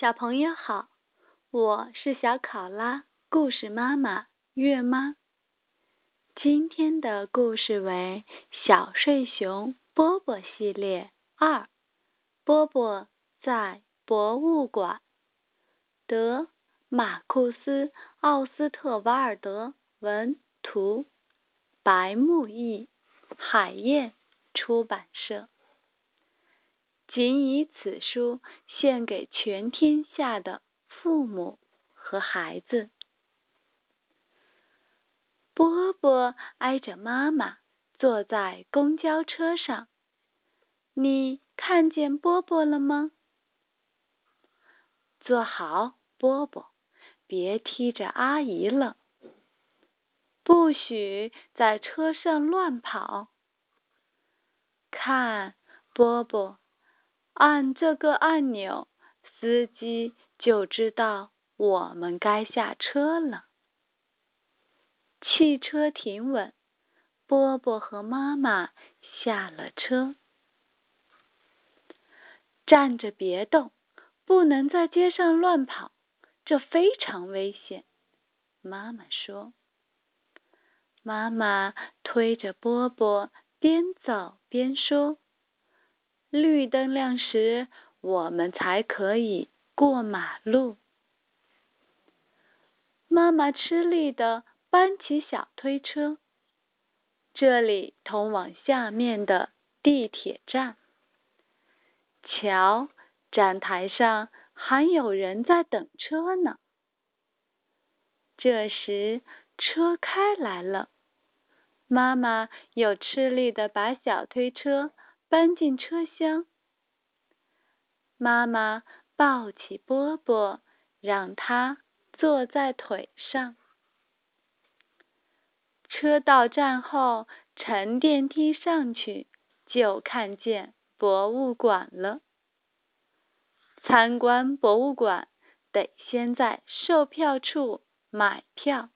小朋友好，我是小考拉故事妈妈月妈。今天的故事为《小睡熊波波》系列二，波波在博物馆。德马库斯·奥斯特瓦尔德文图，白木易，海燕出版社。仅以此书献给全天下的父母和孩子。波波挨着妈妈坐在公交车上，你看见波波了吗？坐好，波波，别踢着阿姨了。不许在车上乱跑。看，波波。按这个按钮，司机就知道我们该下车了。汽车停稳，波波和妈妈下了车。站着别动，不能在街上乱跑，这非常危险。妈妈说。妈妈推着波波，边走边说。绿灯亮时，我们才可以过马路。妈妈吃力的搬起小推车。这里通往下面的地铁站。瞧，站台上还有人在等车呢。这时，车开来了。妈妈又吃力的把小推车。搬进车厢，妈妈抱起波波，让他坐在腿上。车到站后，乘电梯上去，就看见博物馆了。参观博物馆得先在售票处买票。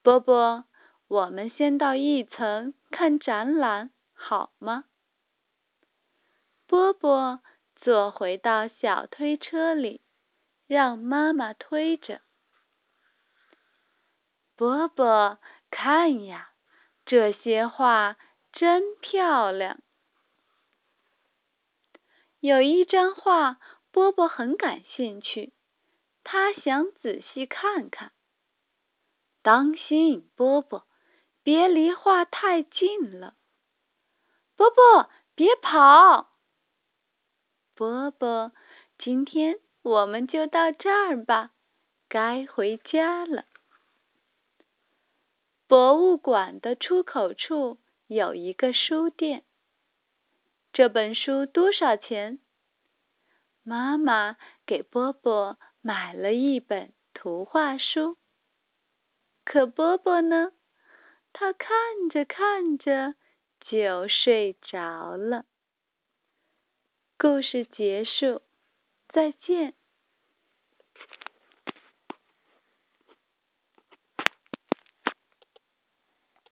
波波，我们先到一层看展览。好吗？波波坐回到小推车里，让妈妈推着。波波，看呀，这些画真漂亮。有一张画，波波很感兴趣，他想仔细看看。当心，波波，别离画太近了。波波，别跑！波波，今天我们就到这儿吧，该回家了。博物馆的出口处有一个书店。这本书多少钱？妈妈给波波买了一本图画书。可波波呢？他看着看着。就睡着了。故事结束，再见。